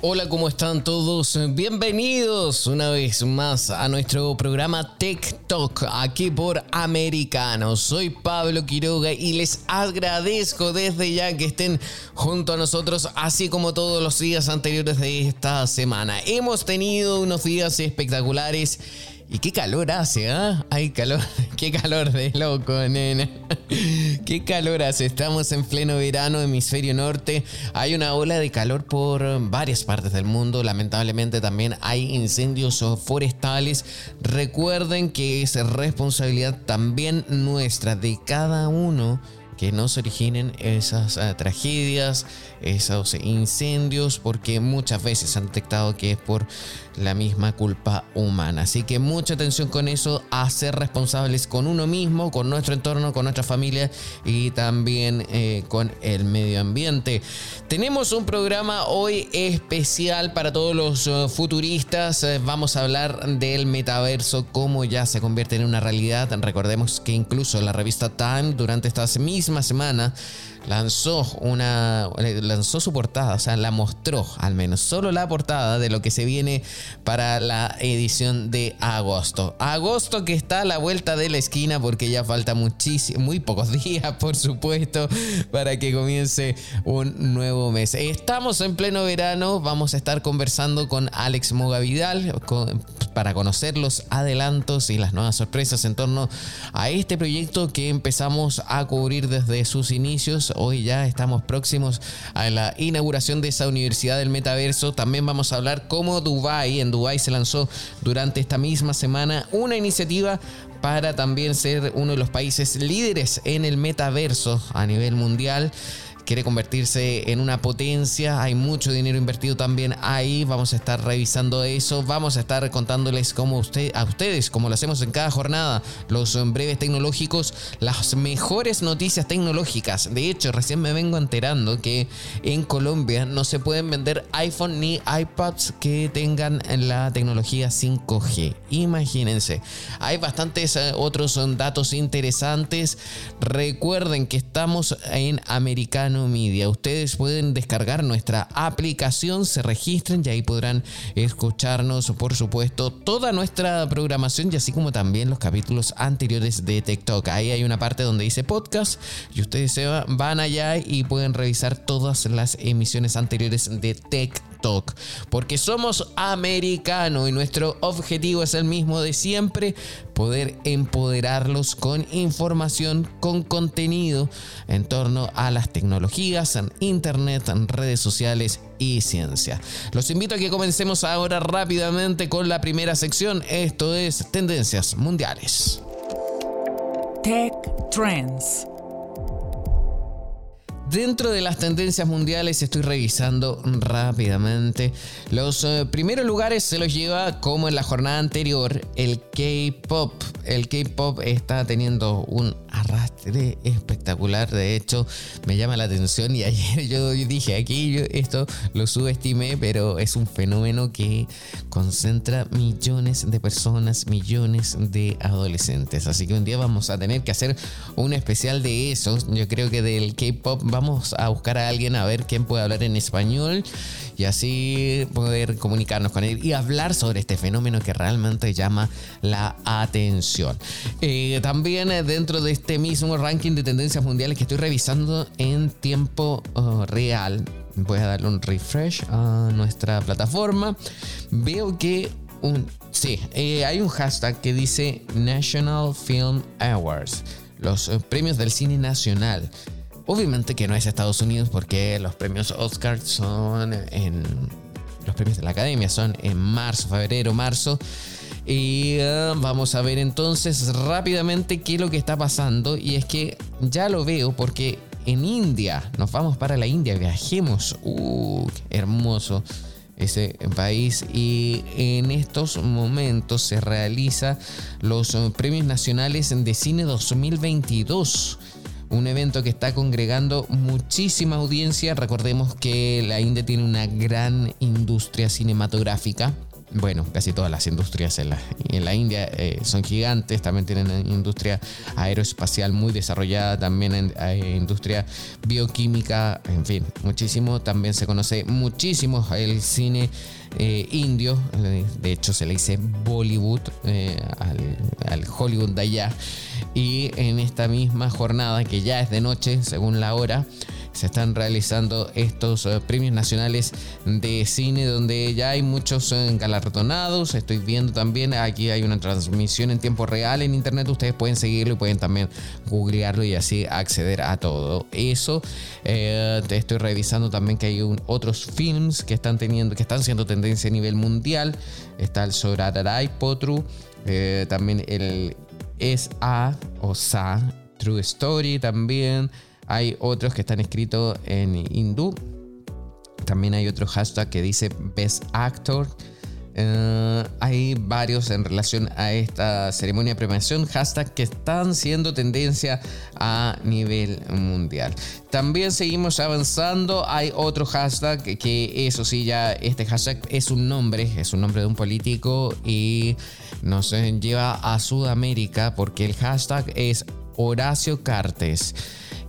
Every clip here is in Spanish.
Hola, ¿cómo están todos? Bienvenidos una vez más a nuestro programa Tech Talk aquí por Americano. Soy Pablo Quiroga y les agradezco desde ya que estén junto a nosotros, así como todos los días anteriores de esta semana. Hemos tenido unos días espectaculares y qué calor hace, ¿ah? Hay calor, qué calor de loco, nena. Qué calor hace. Estamos en pleno verano, hemisferio norte. Hay una ola de calor por varias partes del mundo. Lamentablemente también hay incendios forestales. Recuerden que es responsabilidad también nuestra de cada uno que no se originen esas eh, tragedias, esos incendios, porque muchas veces han detectado que es por la misma culpa humana. Así que mucha atención con eso, a ser responsables con uno mismo, con nuestro entorno, con nuestra familia y también eh, con el medio ambiente. Tenemos un programa hoy especial para todos los eh, futuristas. Eh, vamos a hablar del metaverso, cómo ya se convierte en una realidad. Recordemos que incluso la revista Time durante esta misma semana lanzó una lanzó su portada, o sea, la mostró al menos solo la portada de lo que se viene para la edición de agosto. Agosto que está a la vuelta de la esquina porque ya falta muchísimo, muy pocos días, por supuesto, para que comience un nuevo mes. Estamos en pleno verano, vamos a estar conversando con Alex Mogavidal para conocer los adelantos y las nuevas sorpresas en torno a este proyecto que empezamos a cubrir desde sus inicios Hoy ya estamos próximos a la inauguración de esa universidad del metaverso. También vamos a hablar cómo Dubai, en Dubai se lanzó durante esta misma semana una iniciativa para también ser uno de los países líderes en el metaverso a nivel mundial quiere convertirse en una potencia. Hay mucho dinero invertido también ahí. Vamos a estar revisando eso. Vamos a estar contándoles cómo usted, a ustedes, como lo hacemos en cada jornada, los breves tecnológicos, las mejores noticias tecnológicas. De hecho, recién me vengo enterando que en Colombia no se pueden vender iPhone ni iPads que tengan la tecnología 5G. Imagínense. Hay bastantes eh, otros datos interesantes. Recuerden que estamos en Americano Media. Ustedes pueden descargar nuestra aplicación, se registren y ahí podrán escucharnos, por supuesto, toda nuestra programación y así como también los capítulos anteriores de TikTok. Ahí hay una parte donde dice podcast y ustedes se van allá y pueden revisar todas las emisiones anteriores de Talk, porque somos americanos y nuestro objetivo es el mismo de siempre, poder empoderarlos con información, con contenido en torno a las tecnologías, en internet, en redes sociales y ciencia. Los invito a que comencemos ahora rápidamente con la primera sección, esto es Tendencias Mundiales. Tech Trends. Dentro de las tendencias mundiales estoy revisando rápidamente. Los eh, primeros lugares se los lleva como en la jornada anterior el K-Pop. El K-Pop está teniendo un arrastre espectacular. De hecho, me llama la atención y ayer yo dije aquí esto lo subestimé, pero es un fenómeno que concentra millones de personas, millones de adolescentes. Así que un día vamos a tener que hacer un especial de eso. Yo creo que del K-Pop vamos a buscar a alguien a ver quién puede hablar en español y así poder comunicarnos con él y hablar sobre este fenómeno que realmente llama la atención. Eh, también eh, dentro de este mismo ranking de tendencias mundiales que estoy revisando en tiempo uh, real, voy a darle un refresh a nuestra plataforma. Veo que sí, eh, hay un hashtag que dice National Film Awards, los premios del cine nacional. Obviamente que no es Estados Unidos porque los premios Oscar son en... Los premios de la academia son en marzo, febrero, marzo. Y uh, vamos a ver entonces rápidamente qué es lo que está pasando. Y es que ya lo veo porque en India, nos vamos para la India, viajemos. Uh, hermoso. ese país y en estos momentos se realiza los premios nacionales de cine 2022 un evento que está congregando muchísima audiencia. Recordemos que la India tiene una gran industria cinematográfica bueno, casi todas las industrias en la, India eh, son gigantes, también tienen industria aeroespacial muy desarrollada, también en, eh, industria bioquímica, en fin, muchísimo. También se conoce muchísimo el cine eh, indio, de hecho se le dice Bollywood al, al Hollywood de allá. Y en esta misma jornada, que ya es de noche, según la hora, se están realizando estos eh, premios nacionales de cine donde ya hay muchos eh, galardonados. Estoy viendo también, aquí hay una transmisión en tiempo real en internet. Ustedes pueden seguirlo y pueden también googlearlo y así acceder a todo eso. Eh, estoy revisando también que hay otros films que están teniendo, que están siendo tendencia a nivel mundial. Está el Soradarai Potru, también el SA o Sa True Story también. Hay otros que están escritos en hindú. También hay otro hashtag que dice Best Actor. Eh, hay varios en relación a esta ceremonia de premiación, hashtag que están siendo tendencia a nivel mundial. También seguimos avanzando, hay otro hashtag que eso sí, ya este hashtag es un nombre, es un nombre de un político y nos lleva a Sudamérica porque el hashtag es Horacio Cartes.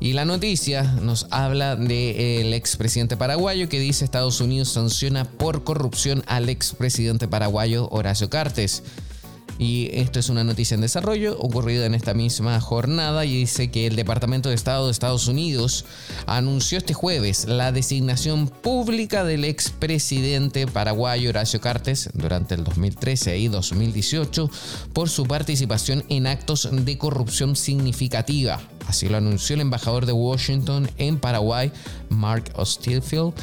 Y la noticia nos habla del expresidente paraguayo que dice Estados Unidos sanciona por corrupción al expresidente paraguayo Horacio Cartes. Y esto es una noticia en desarrollo ocurrida en esta misma jornada y dice que el Departamento de Estado de Estados Unidos anunció este jueves la designación pública del expresidente paraguayo Horacio Cartes durante el 2013 y 2018 por su participación en actos de corrupción significativa. Así lo anunció el embajador de Washington en Paraguay, Mark Ostilfield.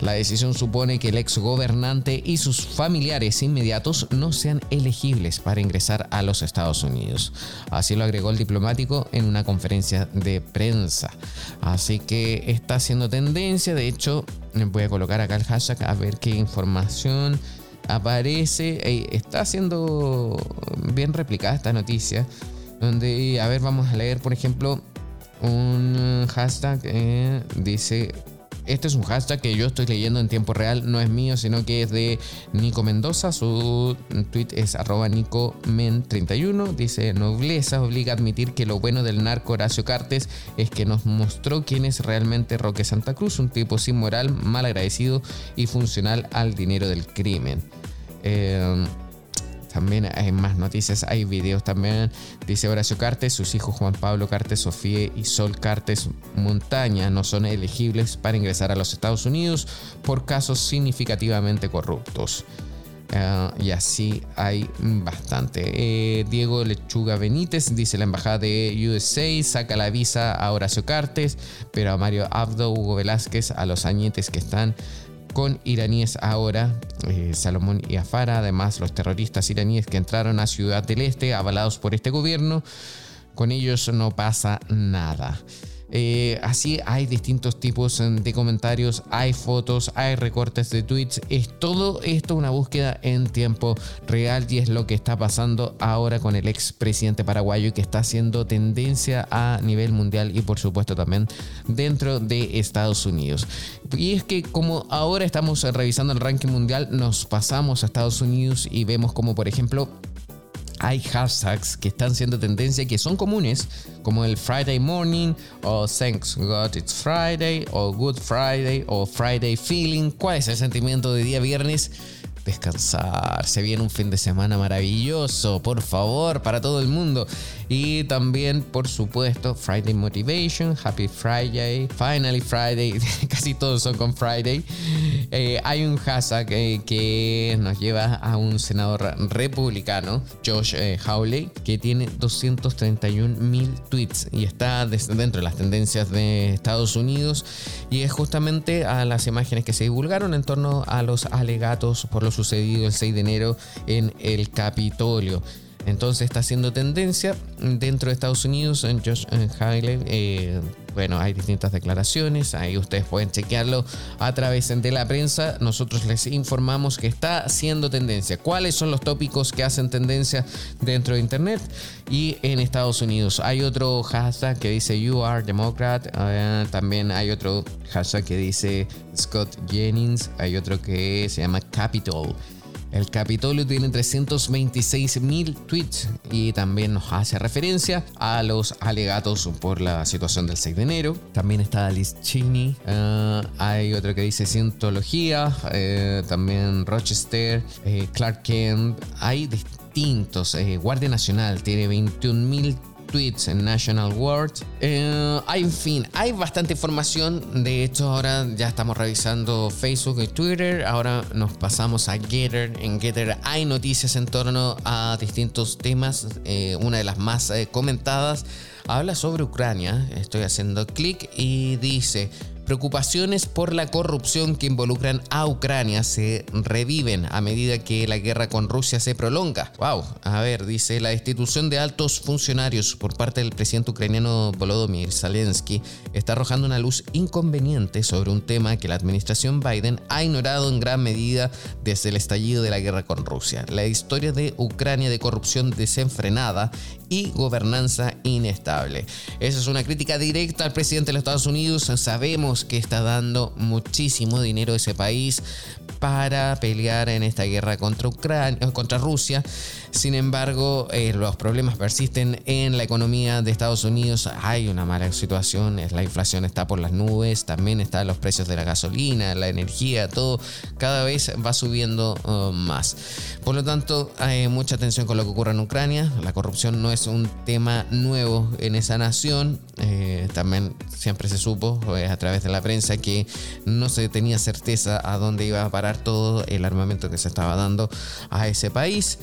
La decisión supone que el ex gobernante y sus familiares inmediatos no sean elegibles para ingresar a los Estados Unidos. Así lo agregó el diplomático en una conferencia de prensa. Así que está haciendo tendencia. De hecho, voy a colocar acá el hashtag a ver qué información aparece. Está siendo bien replicada esta noticia. Donde, a ver, vamos a leer, por ejemplo, un hashtag eh, dice este es un hashtag que yo estoy leyendo en tiempo real, no es mío, sino que es de Nico Mendoza. Su tweet es arroba NicoMen31. Dice, nobleza obliga a admitir que lo bueno del narco Horacio Cartes es que nos mostró quién es realmente Roque Santa Cruz, un tipo sin moral, mal agradecido y funcional al dinero del crimen. Eh, también hay más noticias, hay videos también. Dice Horacio Cartes, sus hijos Juan Pablo Cartes, Sofía y Sol Cartes Montaña no son elegibles para ingresar a los Estados Unidos por casos significativamente corruptos. Ah, y así hay bastante. Eh, Diego Lechuga Benítez dice la embajada de USA saca la visa a Horacio Cartes, pero a Mario Abdo, Hugo Velázquez, a los añetes que están con iraníes ahora, eh, Salomón y Afara, además los terroristas iraníes que entraron a Ciudad del Este, avalados por este gobierno, con ellos no pasa nada. Eh, así hay distintos tipos de comentarios, hay fotos, hay recortes de tweets. Es todo esto una búsqueda en tiempo real y es lo que está pasando ahora con el expresidente paraguayo que está haciendo tendencia a nivel mundial y por supuesto también dentro de Estados Unidos. Y es que como ahora estamos revisando el ranking mundial, nos pasamos a Estados Unidos y vemos como por ejemplo hay hashtags que están siendo tendencia y que son comunes, como el Friday Morning, o Thanks God It's Friday, o Good Friday, o Friday Feeling. ¿Cuál es el sentimiento de día viernes? descansar. Se viene un fin de semana maravilloso, por favor, para todo el mundo. Y también, por supuesto, Friday Motivation, Happy Friday, Finally Friday, casi todos son con Friday. Eh, hay un hashtag que nos lleva a un senador republicano, Josh eh, Hawley, que tiene 231 mil tweets y está dentro de las tendencias de Estados Unidos. Y es justamente a las imágenes que se divulgaron en torno a los alegatos por los sucedido el 6 de enero en el Capitolio. Entonces está haciendo tendencia dentro de Estados Unidos. En Josh Haley, eh, bueno, hay distintas declaraciones, ahí ustedes pueden chequearlo a través de la prensa. Nosotros les informamos que está haciendo tendencia. ¿Cuáles son los tópicos que hacen tendencia dentro de Internet? Y en Estados Unidos hay otro hashtag que dice You are Democrat. Eh, también hay otro hashtag que dice Scott Jennings. Hay otro que se llama Capitol. El Capitolio tiene 326 mil tweets y también nos hace referencia a los alegatos por la situación del 6 de enero. También está Alice Cheney. Eh, hay otro que dice Cientología. Eh, también Rochester. Eh, Clark Kent. Hay distintos. Guardia Nacional tiene 21 mil tweets en National World. Eh, en fin, hay bastante información. De hecho, ahora ya estamos revisando Facebook y Twitter. Ahora nos pasamos a Getter. En Getter hay noticias en torno a distintos temas. Eh, una de las más eh, comentadas habla sobre Ucrania. Estoy haciendo clic y dice... Preocupaciones por la corrupción que involucran a Ucrania se reviven a medida que la guerra con Rusia se prolonga. Wow, a ver, dice la destitución de altos funcionarios por parte del presidente ucraniano Volodymyr Zelensky está arrojando una luz inconveniente sobre un tema que la administración Biden ha ignorado en gran medida desde el estallido de la guerra con Rusia. La historia de Ucrania de corrupción desenfrenada y gobernanza inestable. Esa es una crítica directa al presidente de los Estados Unidos. Sabemos que está dando muchísimo dinero a ese país para pelear en esta guerra contra, Ucrania, contra Rusia. Sin embargo, eh, los problemas persisten en la economía de Estados Unidos. Hay una mala situación, la inflación está por las nubes, también están los precios de la gasolina, la energía, todo cada vez va subiendo uh, más. Por lo tanto, hay mucha atención con lo que ocurre en Ucrania. La corrupción no es un tema nuevo en esa nación. Eh, también siempre se supo eh, a través de la prensa que no se tenía certeza a dónde iba a parar todo el armamento que se estaba dando a ese país.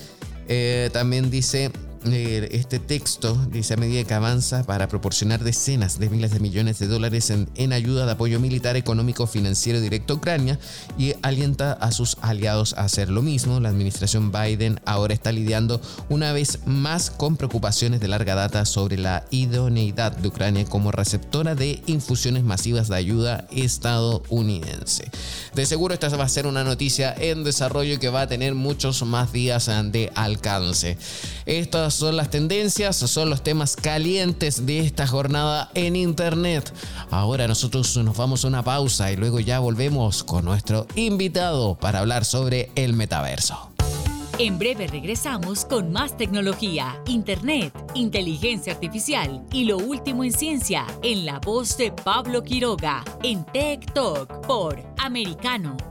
Eh, también dice este texto dice a medida que avanza para proporcionar decenas de miles de millones de dólares en, ayuda de apoyo militar, económico, financiero directo a Ucrania y alienta a sus aliados a hacer lo mismo. La administración Biden ahora está lidiando una vez más con preocupaciones de larga data sobre la idoneidad de Ucrania como receptora de infusiones masivas de ayuda estadounidense. De seguro esta va a ser una noticia en desarrollo que va a tener muchos más días de alcance. Estas son las tendencias, son los temas calientes de esta jornada en Internet. Ahora nosotros nos vamos a una pausa y luego ya volvemos con nuestro invitado para hablar sobre el metaverso. En breve regresamos con más tecnología, Internet, inteligencia artificial y lo último en ciencia en la voz de Pablo Quiroga en Tech Talk por Americano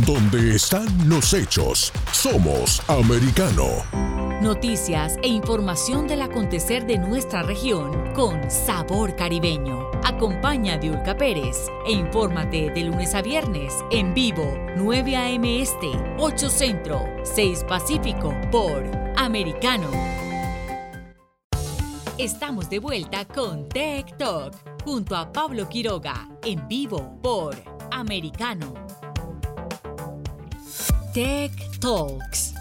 Donde están los hechos, somos Americano. Noticias e información del acontecer de nuestra región con sabor caribeño. Acompaña Diulca Pérez e infórmate de lunes a viernes en vivo 9 a.m. Este, 8 Centro, 6 Pacífico por Americano. Estamos de vuelta con Tech Talk junto a Pablo Quiroga en vivo por Americano. Tech Talks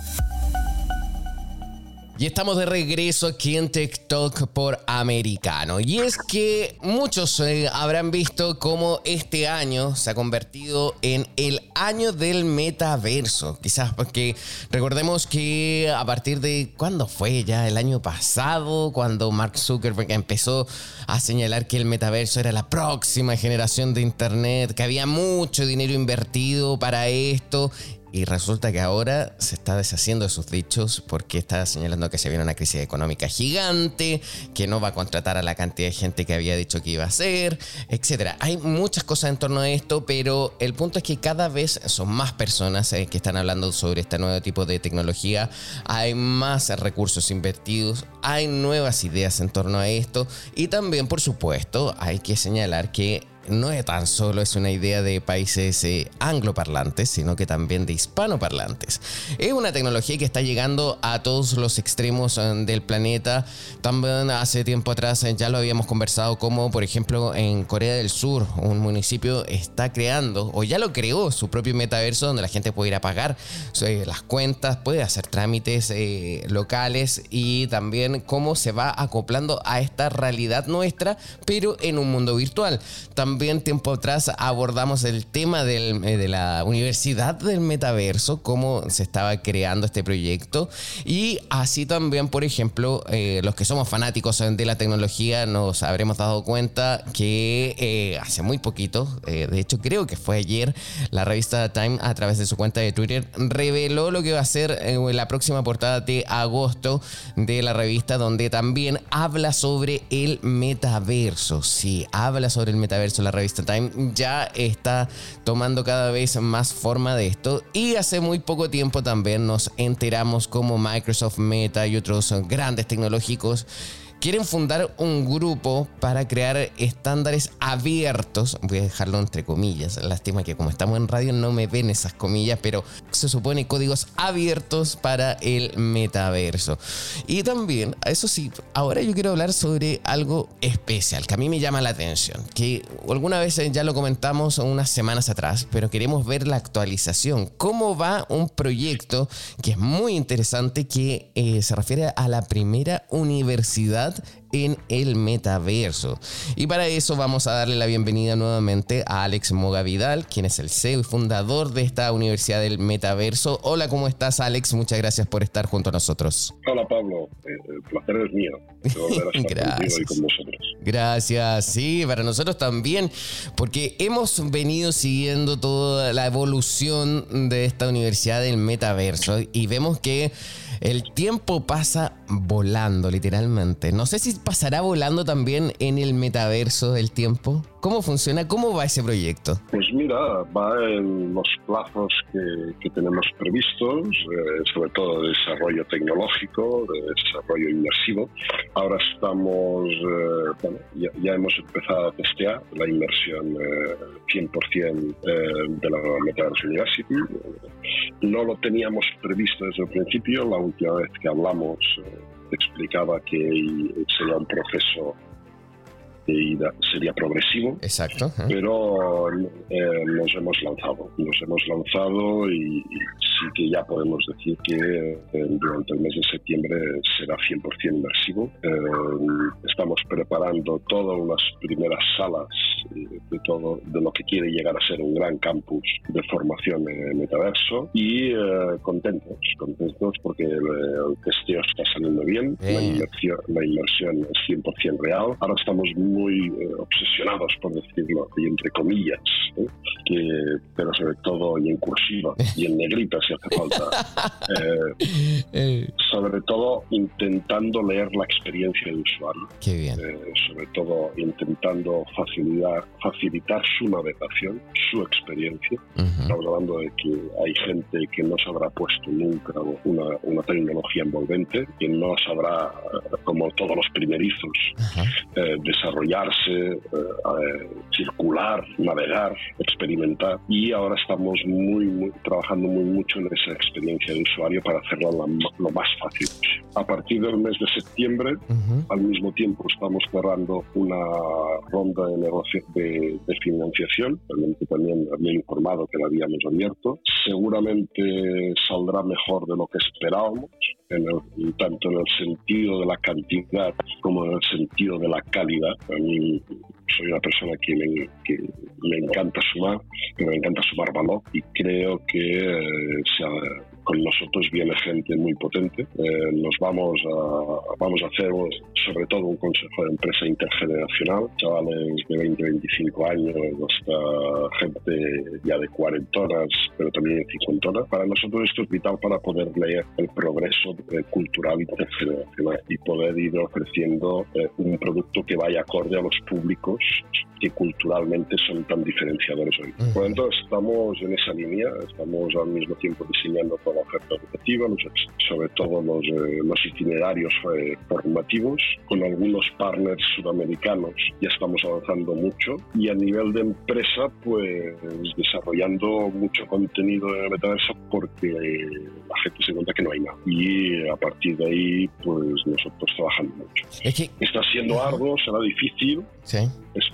Y estamos de regreso aquí en TikTok por Americano. Y es que muchos eh, habrán visto cómo este año se ha convertido en el año del metaverso. Quizás porque recordemos que a partir de cuándo fue ya el año pasado, cuando Mark Zuckerberg empezó a señalar que el metaverso era la próxima generación de Internet, que había mucho dinero invertido para esto y resulta que ahora se está deshaciendo de sus dichos porque está señalando que se viene una crisis económica gigante, que no va a contratar a la cantidad de gente que había dicho que iba a hacer, etc. Hay muchas cosas en torno a esto, pero el punto es que cada vez son más personas eh, que están hablando sobre este nuevo tipo de tecnología, hay más recursos invertidos, hay nuevas ideas en torno a esto y también, por supuesto, hay que señalar que no es tan solo es una idea de países eh, angloparlantes, sino que también de hispanoparlantes. Es una tecnología que está llegando a todos los extremos eh, del planeta. También hace tiempo atrás eh, ya lo habíamos conversado como, por ejemplo, en Corea del Sur, un municipio está creando o ya lo creó su propio metaverso donde la gente puede ir a pagar las cuentas, puede hacer trámites locales y también cómo se va acoplando a esta realidad nuestra, pero en un mundo virtual. También también tiempo atrás abordamos el tema eh, de la Universidad del Metaverso, cómo se estaba creando este proyecto. Y así también, por ejemplo, eh, los que somos fanáticos de la tecnología nos habremos dado cuenta que eh, hace muy poquito, de hecho creo que fue ayer, la revista Time a través de su cuenta de Twitter reveló lo que va a ser la próxima portada de agosto de la revista, donde también habla sobre el metaverso. Sí, habla sobre el metaverso la revista Time ya está tomando cada vez más forma de esto. Y hace muy poco tiempo también nos enteramos como Microsoft Meta y otros grandes tecnológicos quieren fundar un grupo para crear estándares abiertos. Voy a dejarlo entre comillas. Lástima que como estamos en radio no me ven esas comillas, pero se supone códigos abiertos para el metaverso. Y también, eso sí, ahora yo quiero hablar sobre algo especial que a mí me llama la atención, que alguna vez ya lo comentamos unas semanas atrás, pero queremos ver la actualización. ¿Cómo va un proyecto que es muy interesante que eh, se refiere a la primera universidad en el metaverso. Y para eso vamos a darle la bienvenida nuevamente a Alex Moga Vidal, quien es el CEO y fundador de esta Universidad del Metaverso. Hola, ¿cómo estás Alex? Muchas gracias por estar junto a nosotros. Hola Pablo, eh, el placer es mío. gracias. con. Gracias, sí, para nosotros también, porque hemos venido siguiendo toda la evolución de esta Universidad del Metaverso y vemos que el tiempo pasa volando, literalmente. No sé si pasará volando también en el metaverso el tiempo. ¿Cómo funciona? ¿Cómo va ese proyecto? Pues mira, va en los plazos que, tenemos previstos, eh, sobre todo de desarrollo tecnológico, de desarrollo inmersivo. Ahora estamos, eh, bueno, ya, hemos empezado a testear la inversión 100% eh, de la Metaverse University. No lo teníamos previsto desde el principio. La última vez que hablamos explicaba que sería un proceso sería progresivo. Exacto. Pero eh, nos hemos lanzado, nos hemos lanzado y, sí que ya podemos decir que eh, durante el mes de septiembre será 100% inmersivo. Eh, estamos preparando todas las primeras salas de todo de lo que quiere llegar a ser un gran campus de formación en metaverso y contentos, contentos porque el, testeo está saliendo bien, La, inmersión, la inmersión es 100% real. Ahora estamos muy eh, obsesionados, por decirlo, y entre comillas, ¿eh? que, pero sobre todo y en cursiva y en negrita si hace falta, eh, sobre todo intentando leer la experiencia del usuario, sobre todo intentando facilitar, facilitar su navegación, su experiencia. Estamos hablando de que hay gente que no se habrá puesto nunca una, una tecnología envolvente, que no sabrá, como todos los primerizos, desarrollar eh, circular, navegar, experimentar. Y ahora estamos muy, trabajando muy mucho en esa experiencia de usuario para hacerlo lo más fácil. A partir del mes de septiembre, al mismo tiempo estamos cerrando una ronda de, de, financiación, realmente también había informado que la habíamos abierto. Seguramente saldrá mejor de lo que esperábamos, en tanto en el sentido de la cantidad como en el sentido de la calidad. A mí soy una persona que me, encanta sumar, que me encanta sumar valor y creo que eh, con nosotros viene gente muy potente. Eh, nos vamos a, vamos a hacer sobre todo un consejo de empresa intergeneracional, chavales de 20, 25 años, hasta gente ya de 40 horas, pero también de 50 horas. Para nosotros esto es vital para poder leer el progreso eh, cultural intergeneracional y poder ir ofreciendo un producto que vaya acorde a los públicos que culturalmente son tan diferenciadores hoy. Por lo tanto, estamos en esa línea, estamos al mismo tiempo diseñando toda la oferta educativa, sobre todo los, eh, los itinerarios eh, formativos, con algunos partners sudamericanos ya estamos avanzando mucho y a nivel de empresa, pues desarrollando mucho contenido en el metaverso porque la gente se cuenta que no hay nada. Y a partir de ahí, pues nosotros trabajando mucho. Está siendo algo, será difícil. Sí.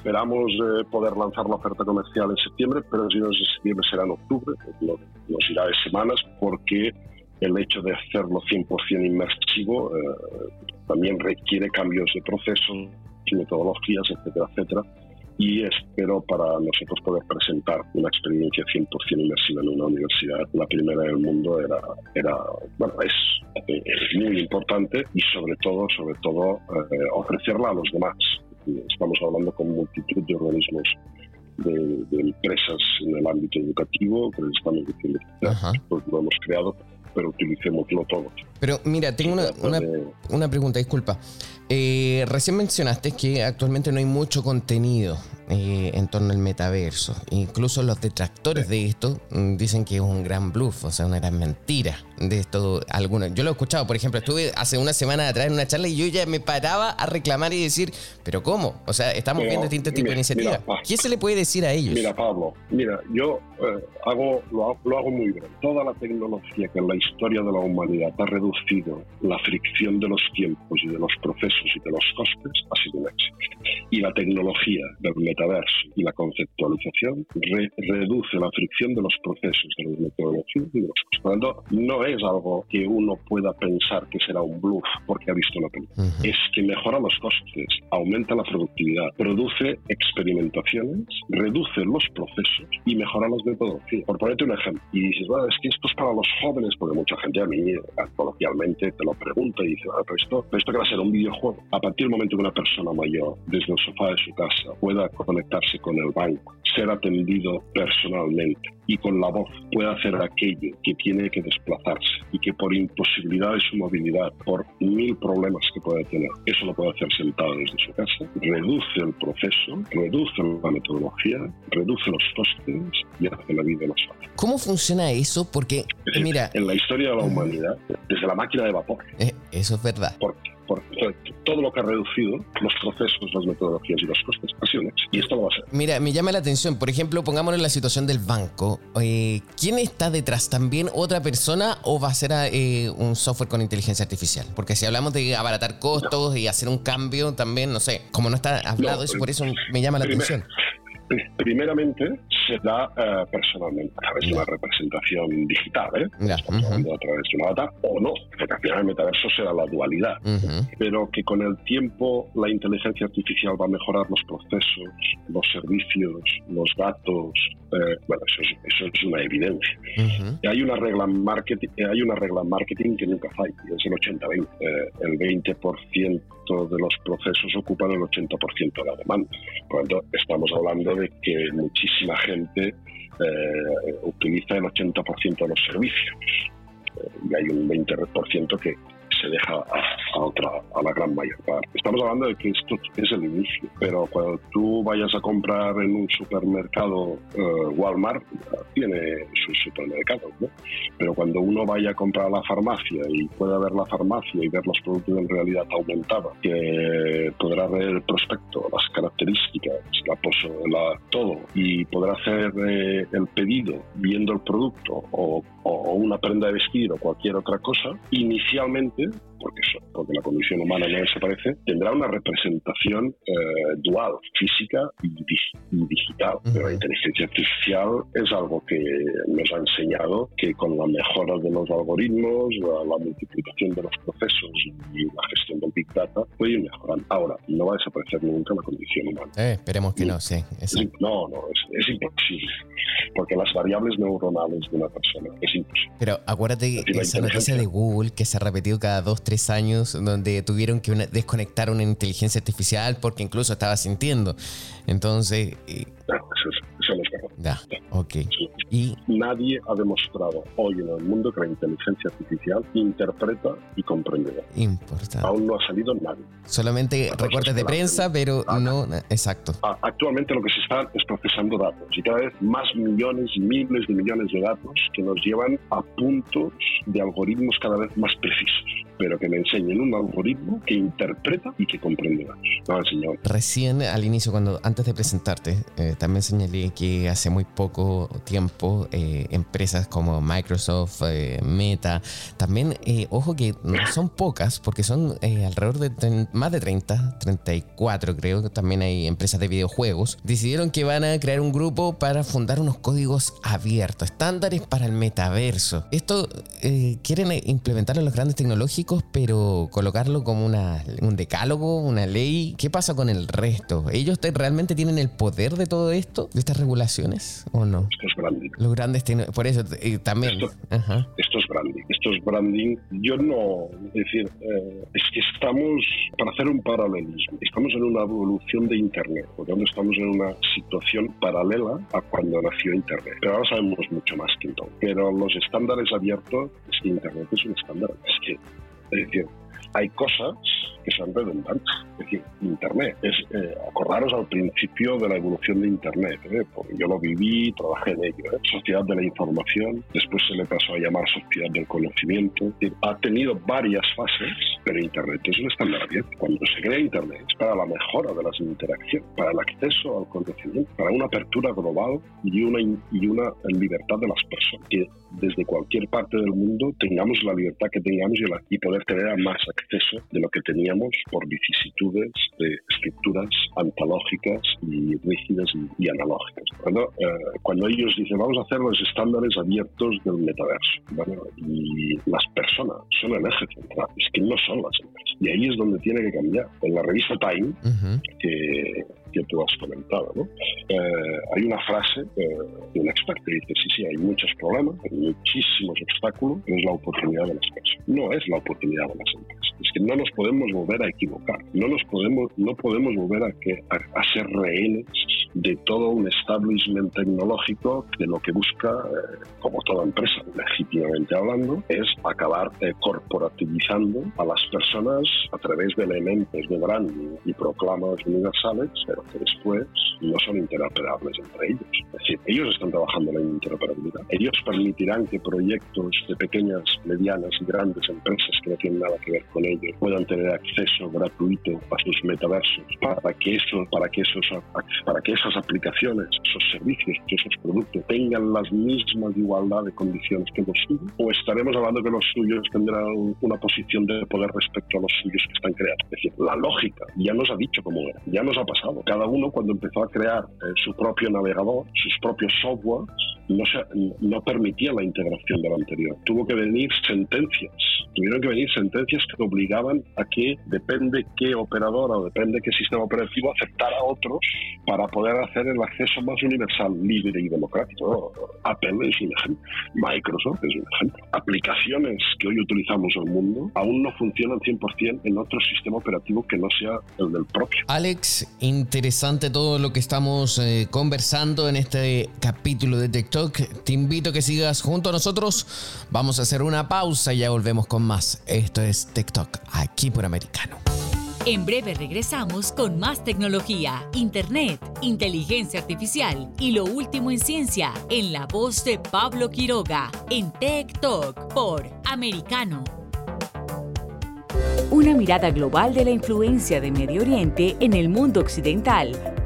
Esperamos eh, poder lanzar la oferta comercial en septiembre, pero si no es en septiembre será en octubre, nos irá de semanas porque el hecho de hacerlo 100% inmersivo eh, también requiere cambios de procesos, metodologías, etcétera, etcétera. Y espero para nosotros poder presentar una experiencia 100% inmersiva en una universidad. La primera del mundo era, era bueno, es, muy importante y sobre todo, sobre todo, eh, ofrecerla a los demás estamos hablando con multitud de organismos de, empresas en el ámbito educativo que estamos diciendo pues lo hemos creado pero utilicémoslo todo. Pero mira tengo una, una, una pregunta disculpa. Eh, recién mencionaste que actualmente no hay mucho contenido eh, en torno al metaverso. Incluso los detractores de esto mm, dicen que es un gran bluff, o sea, una gran mentira de esto. Algunos. Yo lo he escuchado, por ejemplo, estuve hace una semana atrás en una charla y yo ya me paraba a reclamar y decir, pero ¿cómo? O sea, estamos viendo este tipo de iniciativa. ¿Qué se le puede decir a ellos? Mira, Pablo, mira, yo eh, hago, lo, lo, hago muy bien. Toda la tecnología que en la historia de la humanidad ha reducido la fricción de los tiempos y de los procesos y de los costes ha sido un éxito. Y la tecnología del metaverso y la conceptualización reduce la fricción de los procesos de los metodologías y de los Por lo tanto, no es algo que uno pueda pensar que será un bluff porque ha visto una película. Es que mejora los costes, aumenta la productividad, produce experimentaciones, reduce los procesos y mejora las metodologías. Por ponerte un ejemplo, y dices, bueno, es que esto es para los jóvenes, porque mucha gente a mí coloquialmente te lo pregunta y dice, ah, pero esto, pero esto que va a ser un videojuego. A partir del momento que una persona mayor, desde el sofá de su casa, pueda conectarse con el banco, ser atendido personalmente y con la voz puede hacer aquello que tiene que desplazarse y que por imposibilidad de su movilidad, por mil problemas que puede tener, eso lo puede hacer sentado desde su casa, reduce el proceso, reduce la metodología, reduce los costes y hace la vida más fácil. ¿Cómo funciona eso? Porque, mira... En la historia de la humanidad, desde la máquina de vapor. Eh, eso es verdad. Porque todo lo que ha reducido los procesos, las metodologías y los costes sido Y esto lo va a ser. Mira, me llama la atención, por ejemplo, pongámonos en la situación del banco. Eh, ¿Quién está detrás? ¿También otra persona o va a ser eh, un software con inteligencia artificial? Porque si hablamos de abaratar costos y hacer un cambio también, no sé, como no está hablado eso, por eso me llama la atención. Primeramente se da eh, personalmente a través de una representación digital, ¿eh? a través de una data o no, porque al final el metaverso será la dualidad, pero que con el tiempo la inteligencia artificial va a mejorar los procesos, los servicios, los datos, eh, bueno, eso es, una evidencia. y hay una regla marketing, hay una regla marketing que nunca falla, es el 80-20. el 20% de los procesos ocupan el 80% de la demanda. Por lo tanto, estamos hablando de que muchísima gente eh, utiliza el 80% de los servicios eh, y hay un 20% que se deja a, otra, a la gran mayor parte. Estamos hablando de que esto es el inicio, pero cuando tú vayas a comprar en un supermercado, eh, Walmart tiene sus supermercados, ¿no? Pero cuando uno vaya a comprar a la farmacia y pueda ver la farmacia y ver los productos en realidad aumentada, que podrá ver el prospecto, las características, la, la todo, y podrá hacer eh, el pedido viendo el producto o, o una prenda de vestir o cualquier otra cosa, inicialmente porque, porque la condición humana no desaparece, tendrá una representación eh, dual, física y, digital. Pero la inteligencia artificial es algo que nos ha enseñado que con la mejora de los algoritmos, la, multiplicación de los procesos y la gestión del Big Data puede ir mejorando. Ahora, no va a desaparecer nunca la condición humana. Eh, esperemos que no, sí. No, no, es, imposible. Porque las variables neuronales de una persona es imposible. Pero acuérdate esa noticia de Google que se ha repetido cada dos, tres años, donde tuvieron que desconectar una inteligencia artificial porque incluso estaba sintiendo. Entonces. Eh, eso, es, verdad. Ya, ok. Y nadie ha demostrado hoy en el mundo que la inteligencia artificial interpreta y comprende. Importante. Aún no ha salido nadie. Solamente recortes de prensa, pero no. Exacto. Actualmente lo que se está es procesando datos y cada vez más millones miles de millones de datos que nos llevan a puntos de algoritmos cada vez más precisos, pero que me enseñen un algoritmo que interpreta y que comprende señor. Recién al inicio, cuando antes de presentarte, eh, también señalé que hace muy poco tiempo eh, empresas como Microsoft, eh, Meta, también, ojo que no son pocas, porque son alrededor de más de 30, 34 creo, que también hay empresas de videojuegos, decidieron que van a crear un grupo para fundar unos códigos abiertos, estándares para el metaverso. Esto quieren implementarlo en los grandes tecnológicos, pero colocarlo como una, un decálogo, una ley. ¿Qué pasa con el resto? ¿Ellos realmente tienen el poder de todo esto, de estas regulaciones, o no? Esto es branding. Los grandes tienen, por eso también. Esto, es branding. Esto es branding. Yo no, es decir, eh, es que estamos, para hacer un paralelismo, estamos en una evolución de Internet, por lo tanto estamos en una situación paralela a cuando nació Internet. Pero ahora sabemos mucho más que entonces. Pero los estándares abiertos, es que Internet es un estándar. Es que, es decir, hay cosas que son redundantes. Es decir, Internet. Es, eh, acordaros al principio de la evolución de Internet, ¿eh? porque yo lo viví, trabajé en ello. ¿eh? Sociedad de la información, después se le pasó a llamar sociedad del conocimiento. ha tenido varias fases, pero Internet es un estándar abierto. Cuando se crea Internet es para la mejora de las interacciones, para el acceso al conocimiento, para una apertura global y una, y una libertad de las personas. Que desde cualquier parte del mundo tengamos la libertad que tengamos y, la, y poder tener más acceso de lo que teníamos por vicisitudes de estructuras antológicas y rígidas y, analógicas. Cuando, eh, cuando ellos dicen vamos a hacer los estándares abiertos del metaverso, y las personas son el eje central, es que no son las empresas. Y ahí es donde tiene que cambiar. En la revista Time, que que tú has comentado. ¿no? Eh, hay una frase eh, de un experto que dice, sí, sí, hay muchos problemas, hay muchísimos obstáculos, pero es la oportunidad de las personas. No es la oportunidad de las empresas. Es que no nos podemos volver a equivocar, no nos podemos, no podemos volver a, que, a, ser rehenes de todo un establishment tecnológico que lo que busca, eh, como toda empresa, legítimamente hablando, es acabar corporativizando a las personas a través de elementos de branding y proclamas universales, pero que después no son interoperables entre ellos. Es decir, ellos están trabajando en la interoperabilidad. Ellos permitirán que proyectos de pequeñas, medianas y grandes empresas que no tienen nada que ver con ellos puedan tener acceso gratuito a sus metaversos para que, eso, para que, esos, para que esas aplicaciones, esos servicios, esos productos tengan las mismas igualdad de condiciones que los suyos. O estaremos hablando que los suyos tendrán una posición de poder respecto a los suyos que están creados. Es decir, la lógica ya nos ha dicho cómo era, ya nos ha pasado cada uno cuando empezó a crear eh, su propio navegador, sus propios softwares, no, no permitía la integración del anterior. Tuvo que venir sentencias, tuvieron que venir sentencias que obligaban a que depende qué operadora o depende qué sistema operativo aceptara a otros para poder hacer el acceso más universal, libre y democrático. Apple es un ejemplo, Microsoft es un ejemplo. Aplicaciones que hoy utilizamos en el mundo aún no funcionan 100% en otro sistema operativo que no sea el del propio. Alex, interesante todo lo que estamos eh, conversando en este capítulo de TikTok. Te invito a que sigas junto a nosotros. Vamos a hacer una pausa y ya volvemos con más. Esto es TikTok, aquí por Americano. En breve regresamos con más tecnología, internet, inteligencia artificial y lo último en ciencia en la voz de Pablo Quiroga en TikTok por Americano. Una mirada global de la influencia de Medio Oriente en el mundo occidental,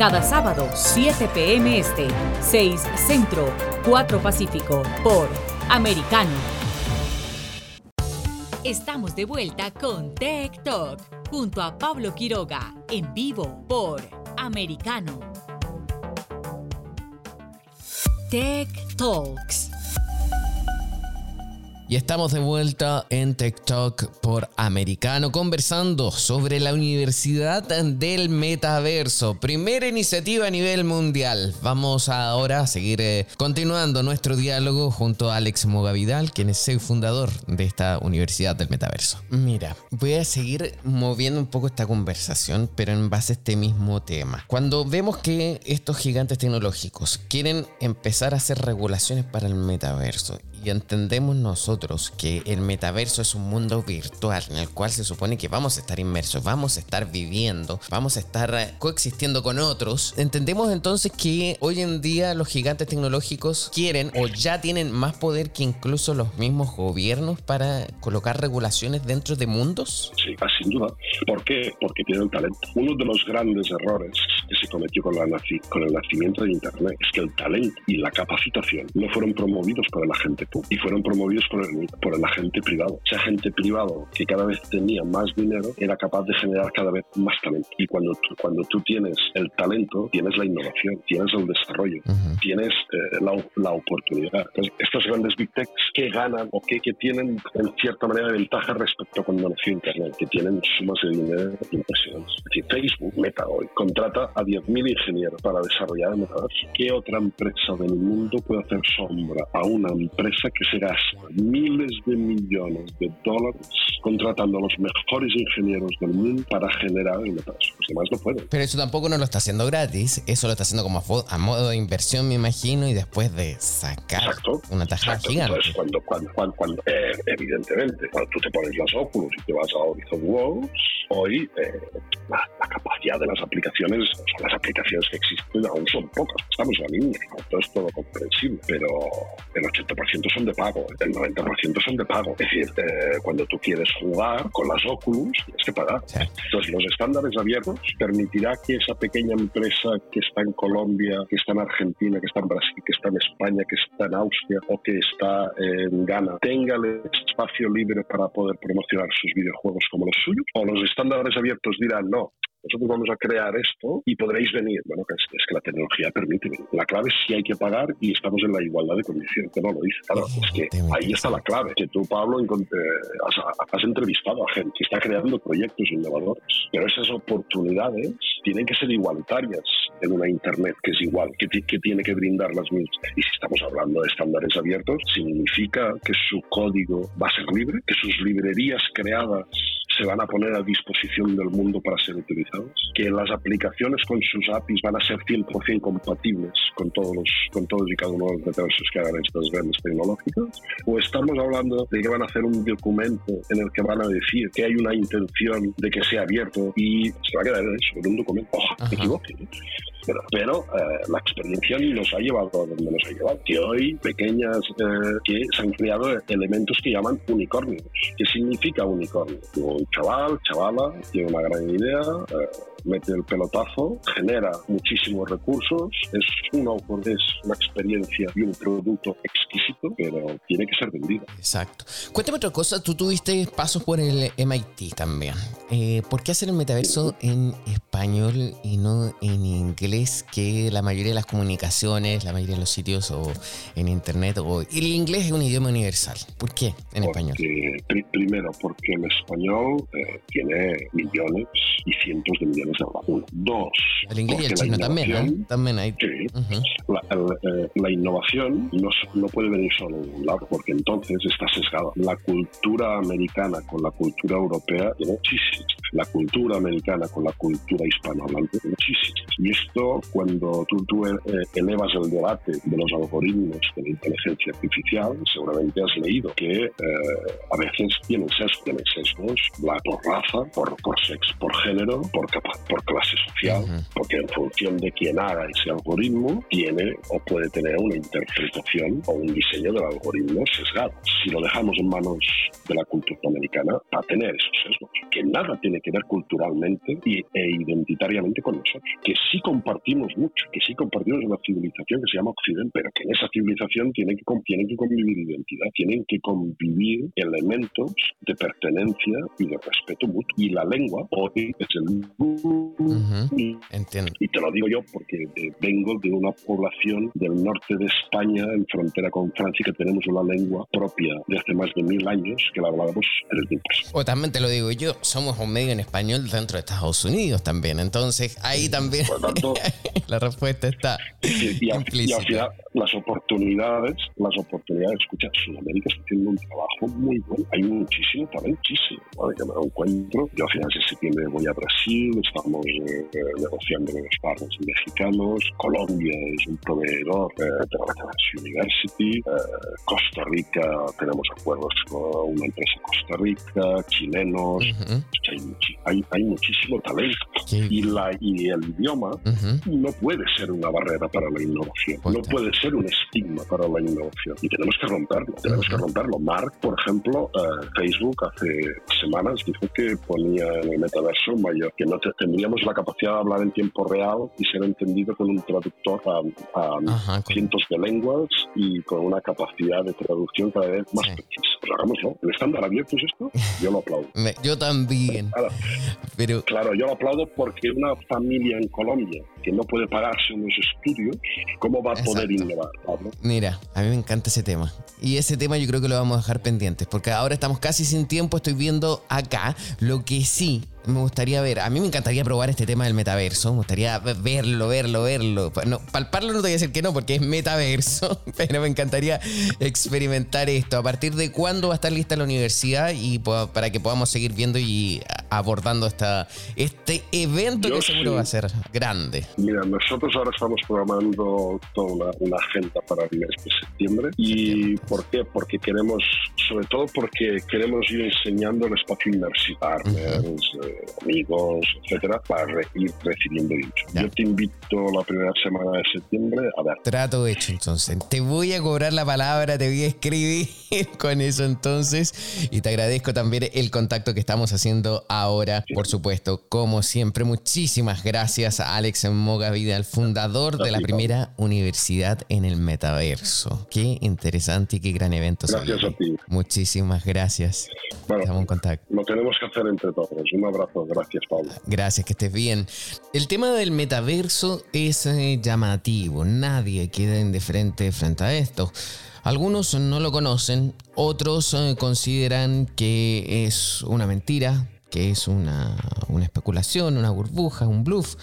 Cada sábado, 7 p.m. Este, 6 Centro, 4 Pacífico, por Americano. Estamos de vuelta con Tech Talk, junto a Pablo Quiroga, en vivo por Americano. Tech Talks. Y estamos de vuelta en TikTok por Americano conversando sobre la Universidad del Metaverso, primera iniciativa a nivel mundial. Vamos ahora a seguir eh, continuando nuestro diálogo junto a Alex Mogavidal, quien es el fundador de esta Universidad del Metaverso. Mira, voy a seguir moviendo un poco esta conversación, pero en base a este mismo tema. Cuando vemos que estos gigantes tecnológicos quieren empezar a hacer regulaciones para el metaverso y entendemos nosotros que el metaverso es un mundo virtual en el cual se supone que vamos a estar inmersos, vamos a estar viviendo, vamos a estar eh, coexistiendo con otros, entendemos entonces que hoy en día los gigantes tecnológicos quieren o ya tienen más poder que incluso los mismos gobiernos para colocar regulaciones dentro de mundos? Sí, sin duda. ¿Por qué? Porque tienen talento. Uno de los grandes errores que se cometió con, la con el nacimiento de Internet es que el talento y la capacitación no fueron promovidos por la gente y fueron promovidos por el, por el agente privado. Ese agente privado que cada vez tenía más dinero era capaz de generar cada vez más talento. Y cuando tú, cuando tú tienes el talento, tienes la innovación, tienes el desarrollo, tienes eh, la, la, oportunidad. Entonces, estos grandes big techs que ganan o que, que tienen en cierta manera ventaja respecto a cuando nació Internet, que tienen sumas de dinero impresionantes. Es decir, Facebook, Meta hoy, contrata a 10.000 ingenieros para desarrollar el metaverso. ¿Qué otra empresa del mundo puede hacer sombra a una empresa que se gasta miles de millones de dólares contratando a los mejores ingenieros del mundo para generar el metaverso. Los demás no pueden. Pero eso tampoco no lo está haciendo gratis, eso lo está haciendo como a, modo de inversión, me imagino, y después de sacar una taja gigante. Entonces, cuando, cuando, cuando, eh, evidentemente, cuando tú te pones las óculos y te vas a Horizon Worlds, hoy eh, la, capacidad de las aplicaciones, las aplicaciones que existen aún son pocas. Estamos en la línea, todo es todo comprensible, pero el 80% son de pago, el 90% son de pago. Es decir, eh, cuando tú quieres jugar con las Oculus, tienes que pagar. Entonces, los estándares abiertos permitirá que esa pequeña empresa que está en Colombia, que está en Argentina, que está en Brasil, que está en España, que está en Austria o que está en Ghana, tenga el espacio libre para poder promocionar sus videojuegos como los suyos, o los estándares abiertos dirán, no, nosotros vamos a crear esto y podréis venir. Bueno, es, que la tecnología permite. La clave es si hay que pagar y estamos en la igualdad de condiciones, que no lo dice. Claro, es que ahí está la clave, que tú, Pablo, has, entrevistado a gente que está creando proyectos innovadores, pero esas oportunidades tienen que ser igualitarias en una Internet que es igual, que, que tiene que brindar las mismas. Y si estamos hablando de estándares abiertos, significa que su código va a ser libre, que sus librerías creadas se van a poner a disposición del mundo para ser utilizados, que las aplicaciones con sus APIs van a ser 100% compatibles con todos, los, con todos y cada uno de los metaversos que hagan estas grandes tecnológicas, o estamos hablando de que van a hacer un documento en el que van a decir que hay una intención de que sea abierto y se va a quedar eso, en un documento. Ojalá me equivoque. Pero, eh, la experiencia nos ha llevado a donde nos ha llevado. Que hoy pequeñas eh, que se han creado elementos que llaman unicornios. ¿Qué significa unicornio? Un chaval, chavala, tiene una gran idea, eh, mete el pelotazo, genera muchísimos recursos, es una, es una experiencia y un producto exquisito, pero tiene que ser vendido. Exacto. Cuéntame otra cosa, tú tuviste pasos por el MIT también. ¿Por qué hacer el metaverso en español? español y no en inglés, que la mayoría de las comunicaciones, la mayoría de los sitios o en internet, o el inglés es un idioma universal. ¿Por qué en español? primero, porque el español eh, tiene millones y cientos de millones de hablantes. Dos, el inglés y el chino también, ¿eh? También hay. la, la, innovación no, no, puede venir solo de un lado, porque entonces está sesgada. La cultura americana con la cultura europea tiene muchísimas. La cultura americana con la cultura hispanohablante muchísimas. Y esto, cuando tú, tú eh, elevas el debate de los algoritmos de la inteligencia artificial, seguramente has leído que eh, a veces tienen sesgos, tienen sesgos por raza, por, por sexo, por género, por, por clase social, porque en función de quién haga ese algoritmo, tiene o puede tener una interpretación o un diseño del algoritmo sesgado. Si lo dejamos en manos de la cultura americana, va a tener esos sesgos, que nada tiene que ver culturalmente y, e identitariamente con nosotros, que sí compartimos mucho, que sí compartimos una civilización que se llama Occidente, pero que en esa civilización tienen que, tienen que convivir identidad, tienen que convivir elementos de pertenencia y de respeto mutuo. Y la lengua hoy es el... Entiendo. Y te lo digo yo porque eh, vengo de una población del norte de España, en frontera con Francia, que tenemos una lengua propia de hace más de mil años, que la hablábamos en el tiempo. O también te lo digo yo, somos un medio en español dentro de Estados Unidos también, entonces ahí también la respuesta está y, al final las oportunidades, las oportunidades, escucha, Sudamérica está haciendo un trabajo muy bueno, hay muchísimo talento, muchísimo, que lo encuentro, yo a finales de septiembre voy a Brasil, estamos eh, negociando con los partners mexicanos, Colombia es un proveedor eh, de la University, eh, Costa Rica tenemos acuerdos con una empresa Costa Rica, chilenos, hay, hay, muchísimo talento. Y, la, y el idioma no puede ser una barrera para la innovación, no puede ser un estigma para la innovación. Y tenemos que romperlo, tenemos que romperlo. Mark, por ejemplo, uh, Facebook hace semanas dijo que ponía en el metaverso mayor, que no tendríamos la capacidad de hablar en tiempo real y ser entendido con un traductor a, cientos de lenguas y con una capacidad de traducción cada vez más precisa. Pues hagámoslo. El estándar abierto es esto, yo lo aplaudo. yo también. Claro, Pero... claro, yo lo aplaudo porque una familia en Colombia que no puede pagarse unos estudios, ¿cómo va a poder innovar? Mira, a mí me encanta ese tema. Y ese tema yo creo que lo vamos a dejar pendientes, porque ahora estamos casi sin tiempo, estoy viendo acá lo que sí me gustaría ver. A mí me encantaría probar este tema del metaverso. Me gustaría verlo, verlo, verlo. No, palparlo no te voy a decir que no, porque es metaverso. Pero me encantaría experimentar esto. ¿A partir de cuándo va a estar lista la universidad? Y para que podamos seguir viendo y abordando esta, este evento que seguro va a ser grande. Mira, nosotros ahora estamos programando toda una, agenda para el mes de septiembre. ¿Y por qué? Porque queremos, sobre todo porque queremos ir enseñando el espacio universitario amigos, etcétera, para ir recibiendo Yo te invito la primera semana de septiembre a ver. Trato hecho entonces. Te voy a cobrar la palabra, te voy a escribir con eso entonces. Y te agradezco también el contacto que estamos haciendo ahora, por supuesto. Como siempre, muchísimas gracias a Alex Mogavida, el fundador de la primera universidad en el metaverso. Qué interesante y qué gran evento. Gracias a ti. Muchísimas gracias. Estamos en contacto. Lo tenemos que hacer entre todos. Un abrazo. Gracias, Pablo. Gracias, que estés bien. El tema del metaverso es eh, llamativo. Nadie queda indiferente frente a esto. Algunos no lo conocen, otros eh, consideran que es una mentira, que es una, una, especulación, una burbuja, un bluff.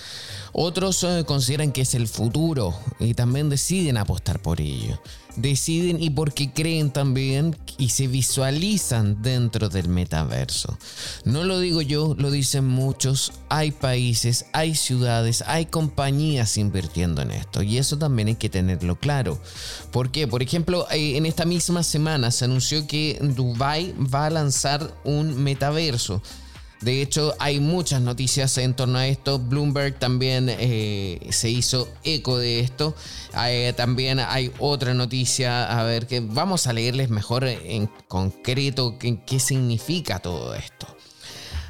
Otros eh, consideran que es el futuro y también deciden apostar por ello deciden y porque creen también y se visualizan dentro del metaverso. No lo digo yo, lo dicen muchos. Hay países, hay ciudades, hay compañías invirtiendo en esto y eso también hay que tenerlo claro. ¿Por qué? Por ejemplo, eh, en esta misma semana se anunció que Dubai va a lanzar un metaverso. De hecho, hay muchas noticias en torno a esto. Bloomberg también eh, se hizo eco de esto. también hay otra noticia, a ver, que vamos a leerles mejor en concreto qué significa todo esto.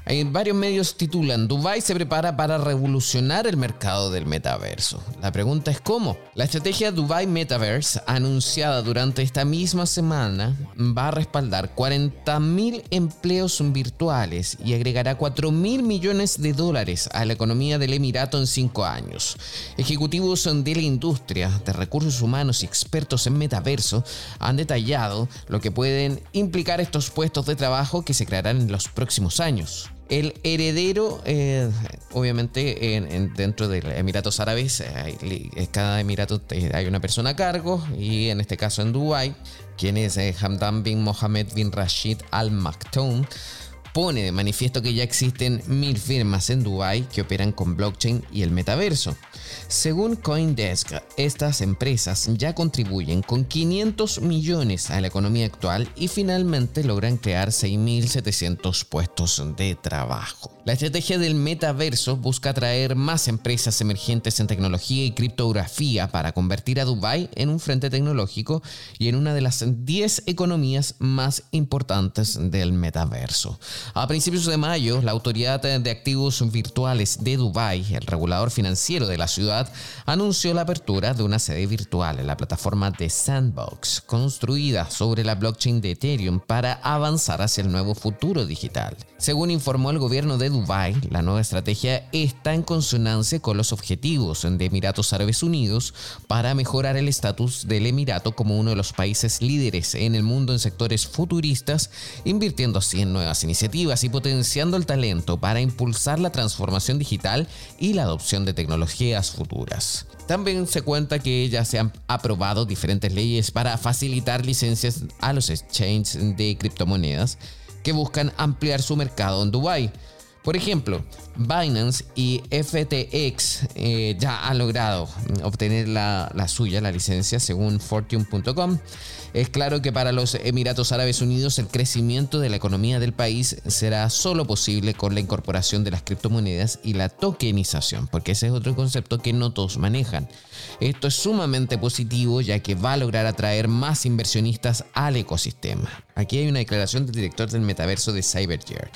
Varios medios titulan Dubai se prepara para revolucionar el mercado del metaverso. La pregunta es cómo. La estrategia Dubai Metaverse anunciada durante esta misma semana va a respaldar 40.000 empleos virtuales y agregará 4.000 millones de dólares a la economía del Emirato en cinco años. Ejecutivos de la industria de recursos humanos y expertos en metaverso han detallado lo que pueden implicar estos puestos de trabajo que se crearán en los próximos años. El heredero, eh, obviamente, en, dentro de Emiratos Árabes, eh, cada emirato eh, hay una persona a cargo, y en este caso en Dubái, quien es Hamdan bin Mohammed bin Rashid Al Maktoum, pone de manifiesto que ya existen mil firmas en Dubai que operan con blockchain y el metaverso. Según Coindesk, estas empresas ya contribuyen con 500 millones a la economía actual y finalmente logran crear 6.700 puestos de trabajo. La estrategia del metaverso busca atraer más empresas emergentes en tecnología y criptografía para convertir a Dubai en un frente tecnológico y en una de las 10 economías más importantes del metaverso. A principios de mayo, la Autoridad de Activos Virtuales de Dubai, el regulador financiero de la ciudad, anunció la apertura de una sede virtual en la plataforma de Sandbox, construida sobre la blockchain de Ethereum para avanzar hacia el nuevo futuro digital. Según informó el gobierno de Dubai, la nueva estrategia está en consonancia con los objetivos de Emiratos Árabes Unidos para mejorar el estatus del Emirato como uno de los países líderes en el mundo en sectores futuristas, invirtiendo así en nuevas iniciativas y potenciando el talento para impulsar la transformación digital y la adopción de tecnologías futuras. También se cuenta que ya se han aprobado diferentes leyes para facilitar licencias a los exchanges de criptomonedas que buscan ampliar su mercado en Dubai. Por ejemplo, Binance y FTX eh, ya han logrado obtener la, suya, la licencia, según Fortune.com. Es claro que para los Emiratos Árabes Unidos el crecimiento de la economía del país será solo posible con la incorporación de las criptomonedas y la tokenización, porque ese es otro concepto que no todos manejan. Esto es sumamente positivo ya que va a lograr atraer más inversionistas al ecosistema. Aquí hay una declaración del director del metaverso de CyberGear.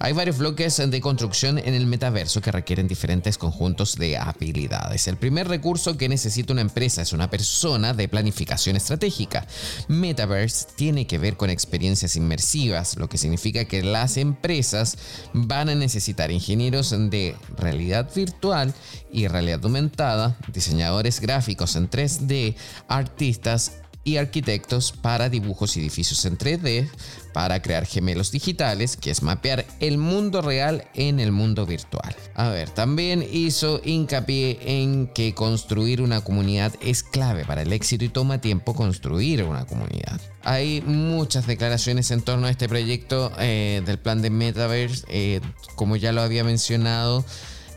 Hay varios bloques de construcción en el metaverso que requieren diferentes conjuntos de habilidades. El primer recurso que necesita una empresa es una persona de planificación estratégica. Metaverse tiene que ver con experiencias inmersivas, lo que significa que las empresas van a necesitar ingenieros de realidad virtual y realidad aumentada, diseñadores gráficos en 3D, artistas y arquitectos para dibujos y edificios en 3D, para crear gemelos digitales, que es mapear el mundo real en el mundo virtual. A ver, también hizo hincapié en que construir una comunidad es clave para el éxito y toma tiempo construir una comunidad. Hay muchas declaraciones en torno a este proyecto eh, del plan de Metaverse, eh, como ya lo había mencionado.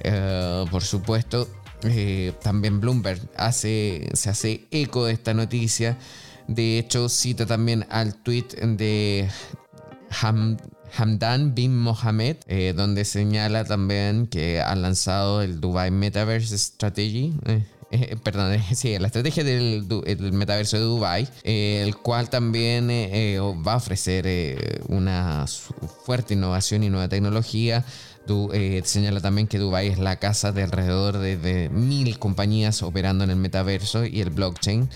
Eh, por supuesto, eh, también Bloomberg hace, se hace eco de esta noticia. De hecho, cita también al tweet de Hamdan bin Mohamed, eh, donde señala también que han lanzado el Dubai Metaverse Strategy. Eh, perdón, sí, la estrategia del, metaverso de Dubai, el cual también va a ofrecer una fuerte innovación y nueva tecnología eh, señala también que Dubai es la casa de alrededor de, mil compañías operando en el metaverso y el blockchain,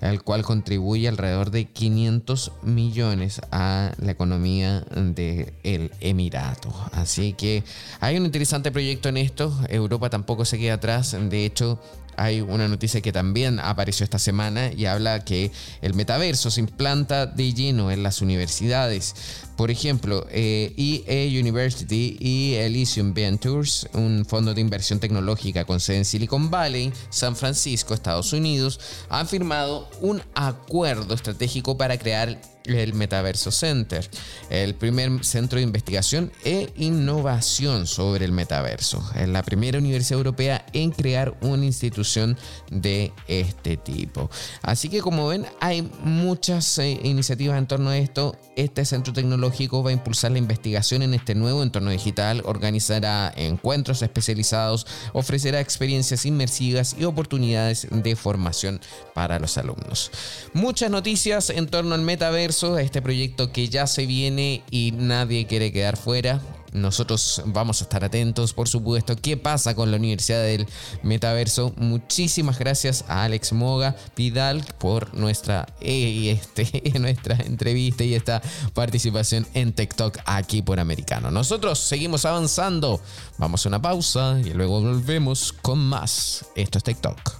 el cual contribuye alrededor de 500 millones a la economía del el Emirato. Así que hay un interesante proyecto en esto. Europa tampoco se queda atrás. De hecho, hay una noticia que también apareció esta semana y habla que el metaverso se implanta de lleno en las universidades. Por ejemplo, EA eh, e University y Elysium Ventures, un fondo de inversión tecnológica con sede en Silicon Valley, San Francisco, Estados Unidos, han firmado un acuerdo estratégico para crear el Metaverso Center, el primer centro de investigación e innovación sobre el metaverso. Es la primera universidad europea en crear una institución de este tipo. Así que como ven, hay muchas eh, iniciativas en torno a esto. Este centro tecnológico va a impulsar la investigación en este nuevo entorno digital, organizará encuentros especializados, ofrecerá experiencias inmersivas y oportunidades de formación para los alumnos. Muchas noticias en torno al metaverso este proyecto que ya se viene y nadie quiere quedar fuera. nosotros vamos a estar atentos, por supuesto, qué pasa con la Universidad del Metaverso. Muchísimas gracias a Alex Moga Vidal por nuestra, eh, este, nuestra entrevista y esta participación en TikTok aquí por Americano. Nosotros seguimos avanzando. Vamos a una pausa y luego volvemos con más. Esto es TikTok.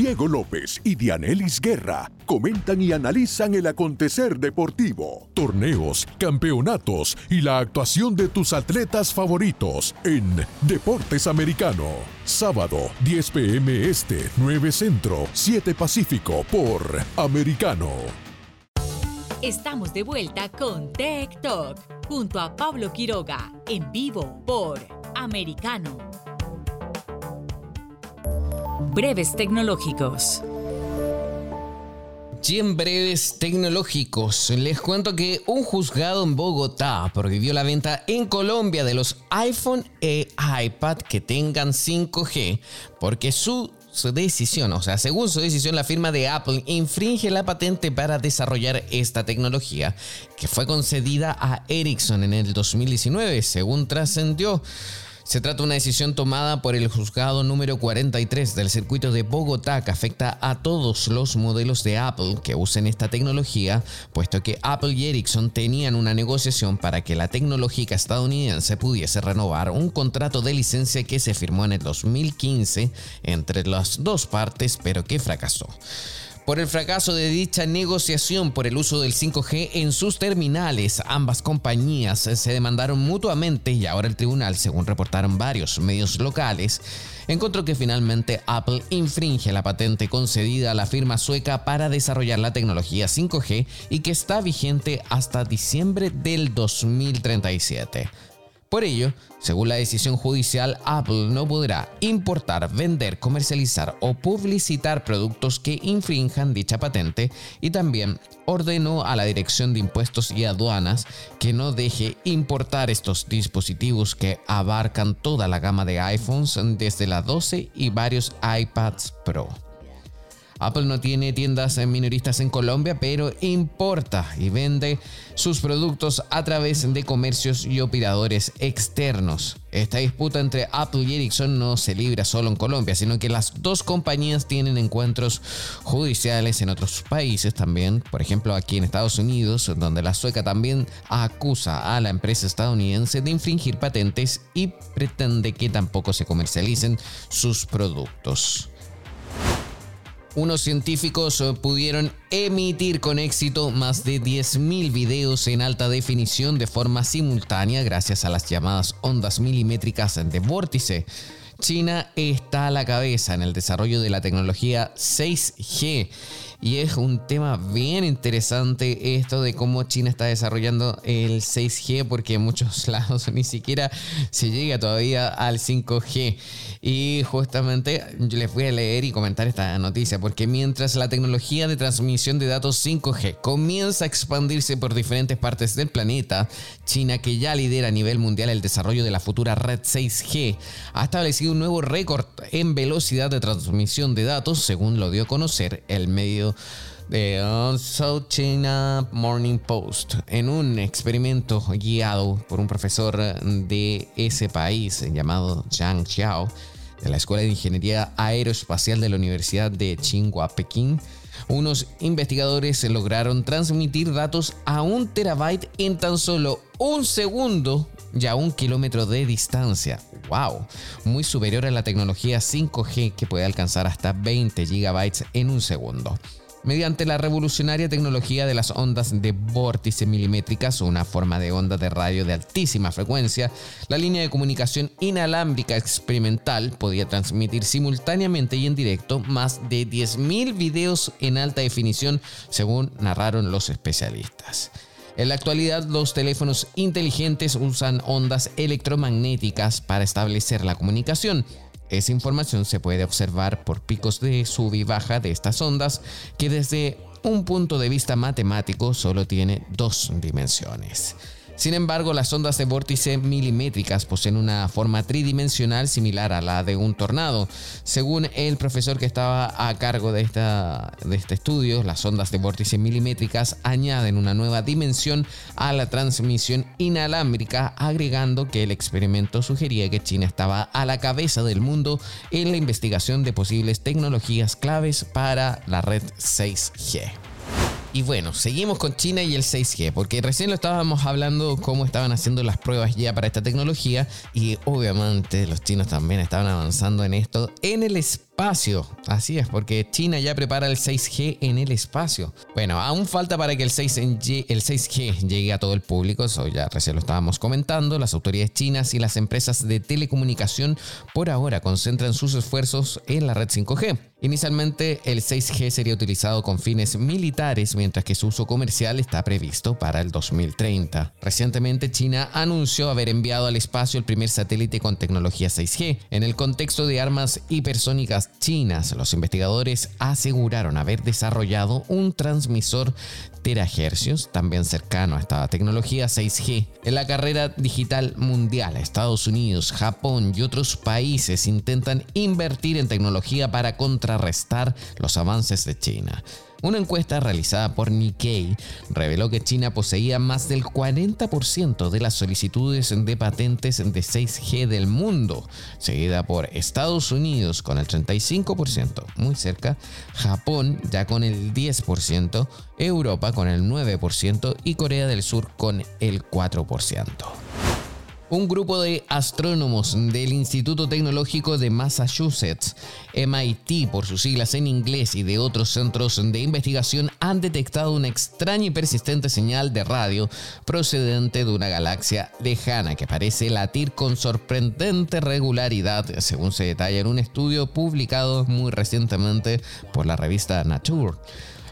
Diego López y Dianelis Guerra comentan y analizan el acontecer deportivo, torneos, campeonatos y la actuación de tus atletas favoritos en Deportes Americano. Sábado, 10 pm este, 9 centro, 7 pacífico por Americano. Estamos de vuelta con Tech Talk junto a Pablo Quiroga en vivo por Americano. Breves tecnológicos. Y en breves tecnológicos, les cuento que un juzgado en Bogotá prohibió la venta en Colombia de los iPhone e iPad que tengan 5G porque su, decisión, o sea, según su decisión, la firma de Apple infringe la patente para desarrollar esta tecnología que fue concedida a Ericsson en el 2019, según trascendió. Se trata de una decisión tomada por el juzgado número 43 del circuito de Bogotá que afecta a todos los modelos de Apple que usen esta tecnología, puesto que Apple y Ericsson tenían una negociación para que la tecnológica estadounidense pudiese renovar un contrato de licencia que se firmó en el 2015 entre las dos partes, pero que fracasó por el fracaso de dicha negociación por el uso del 5G en sus terminales. Ambas compañías se demandaron mutuamente y ahora el tribunal, según reportaron varios medios locales, encontró que finalmente Apple infringe la patente concedida a la firma sueca para desarrollar la tecnología 5G y que está vigente hasta diciembre del 2037. Por ello, según la decisión judicial, Apple no podrá importar, vender, comercializar o publicitar productos que infrinjan dicha patente y también ordenó a la Dirección de Impuestos y Aduanas que no deje importar estos dispositivos que abarcan toda la gama de iPhones desde la 12 y varios iPads Pro. Apple no tiene tiendas minoristas en Colombia, pero importa y vende sus productos a través de comercios y operadores externos. Esta disputa entre Apple y Ericsson no se libra solo en Colombia, sino que las dos compañías tienen encuentros judiciales en otros países también, por ejemplo aquí en Estados Unidos, donde la sueca también acusa a la empresa estadounidense de infringir patentes y pretende que tampoco se comercialicen sus productos unos científicos eh, pudieron emitir con éxito más de 10.000 videos en alta definición de forma simultánea gracias a las llamadas ondas milimétricas de vórtice. China está a la cabeza en el desarrollo de la tecnología 6G y es un tema bien interesante esto de cómo China está desarrollando el 6G porque en muchos lados ni siquiera se llega todavía al 5G. Y justamente yo les voy a leer y comentar esta noticia porque mientras la tecnología de transmisión de datos 5G comienza a expandirse por diferentes partes del planeta, China, que ya lidera a nivel mundial el desarrollo de la futura red 6G, ha establecido un nuevo récord en velocidad de transmisión de datos, según lo dio a conocer el medio de South China Morning Post en un experimento guiado por un profesor de ese país llamado Zhang Xiao de la Escuela de Ingeniería Aeroespacial de la Universidad de Tsinghua, Pekín. Unos investigadores lograron transmitir datos a un terabyte en tan solo un segundo y a un kilómetro de distancia. ¡Wow! Muy superior a la tecnología 5G que puede alcanzar hasta 20 gigabytes en un segundo mediante la revolucionaria tecnología de las ondas de vórtice milimétricas una forma de onda de radio de altísima frecuencia, la línea de comunicación inalámbrica experimental podía transmitir simultáneamente y en directo más de 10.000 videos en alta definición, según narraron los especialistas. En la actualidad, los teléfonos inteligentes usan ondas electromagnéticas para establecer la comunicación esa información se puede observar por picos de sub y baja de estas ondas que desde un punto de vista matemático solo tiene dos dimensiones. Sin embargo, las ondas de vórtice milimétricas poseen una forma tridimensional similar a la de un tornado. Según el profesor que estaba a cargo de, esta, de este estudio, las ondas de vórtice milimétricas añaden una nueva dimensión a la transmisión inalámbrica, agregando que el experimento sugería que China estaba a la cabeza del mundo en la investigación de posibles tecnologías claves para la red 6G. Y bueno, seguimos con China y el 6G, porque recién lo estábamos hablando cómo estaban haciendo las pruebas ya para esta tecnología y obviamente los chinos también estaban avanzando en esto en el espacio espacio. Así es, porque China ya prepara el 6G en el espacio. Bueno, aún falta para que el, 6G, el 6G llegue a todo el público, eso ya recién lo estábamos comentando. Las autoridades chinas y las empresas de telecomunicación por ahora concentran sus esfuerzos en la red 5G. Inicialmente el 6G sería utilizado con fines militares, mientras que su uso comercial está previsto para el 2030. Recientemente China anunció haber enviado al espacio el primer satélite con tecnología 6G. En el contexto de armas hipersónicas los investigadores aseguraron haber desarrollado un transmisor terahercios, también cercano a esta tecnología 6G. En la carrera digital mundial, Estados Unidos, Japón y otros países intentan invertir en tecnología para contrarrestar los avances de China. Una encuesta realizada por Nikkei reveló que China poseía más del 40% de las solicitudes de patentes de 6G del mundo, seguida por Estados Unidos con el 35%, muy cerca, Japón ya con el 10%, Europa con el 9% y Corea del Sur con el 4%. Un grupo de astrónomos del Instituto Tecnológico de Massachusetts, MIT por sus siglas en inglés, y de otros centros de investigación han detectado una extraña y persistente señal de radio procedente de una galaxia lejana que parece latir con sorprendente regularidad, según se detalla en un estudio publicado muy recientemente por la revista Nature.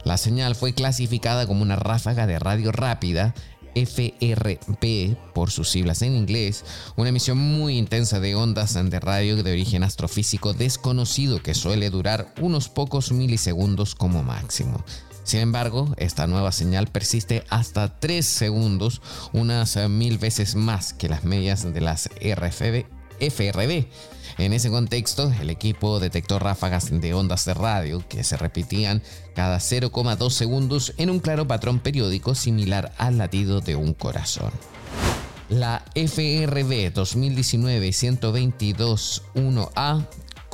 La señal fue clasificada como una ráfaga de radio rápida FRP por sus siglas en inglés, una emisión muy intensa de ondas de radio de origen astrofísico desconocido que suele durar unos pocos milisegundos como máximo. Sin embargo, esta nueva señal persiste hasta 3 segundos, unas mil veces más que las medias de las RFB, FRB en ese contexto, el equipo detectó ráfagas de ondas de radio que se repetían cada 0,2 segundos en un claro patrón periódico similar al latido de un corazón. La FRB 2019-122-1A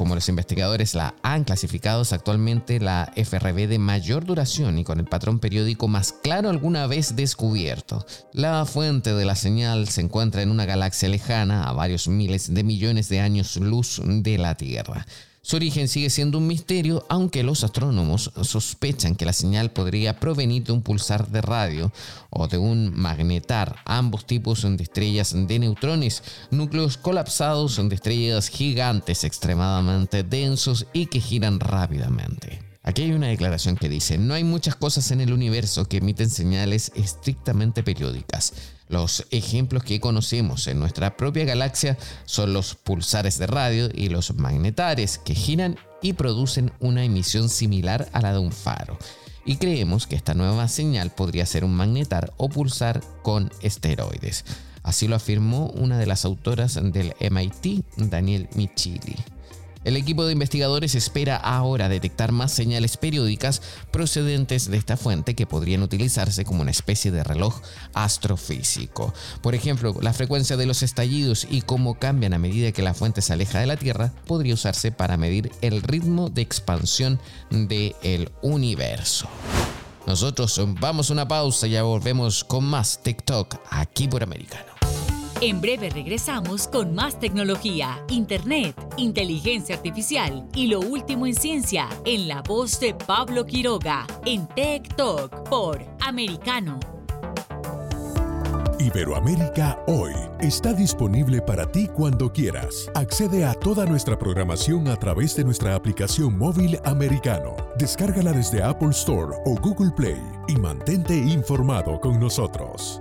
como los investigadores la han clasificado, es actualmente la FRB de mayor duración y con el patrón periódico más claro alguna vez descubierto. La fuente de la señal se encuentra en una galaxia lejana a varios miles de millones de años luz de la Tierra. Su origen sigue siendo un misterio, aunque los astrónomos sospechan que la señal podría provenir de un pulsar de radio o de un magnetar, ambos tipos de estrellas de neutrones, núcleos colapsados de estrellas gigantes extremadamente densos y que giran rápidamente. Aquí hay una declaración que dice, no hay muchas cosas en el universo que emiten señales estrictamente periódicas. Los ejemplos que conocemos en nuestra propia galaxia son los pulsares de radio y los magnetares que giran y producen una emisión similar a la de un faro. Y creemos que esta nueva señal podría ser un magnetar o pulsar con esteroides. Así lo afirmó una de las autoras del MIT, Daniel Michili. El equipo de investigadores espera ahora detectar más señales periódicas procedentes de esta fuente que podrían utilizarse como una especie de reloj astrofísico. Por ejemplo, la frecuencia de los estallidos y cómo cambian a medida que la fuente se aleja de la Tierra podría usarse para medir el ritmo de expansión del universo. Nosotros vamos a una pausa y ya volvemos con más TikTok aquí por Americano. En breve regresamos con más tecnología, internet, inteligencia artificial y lo último en ciencia en la voz de Pablo Quiroga en Tech Talk por Americano. Iberoamérica hoy está disponible para ti cuando quieras. Accede a toda nuestra programación a través de nuestra aplicación móvil americano. Descárgala desde Apple Store o Google Play y mantente informado con nosotros.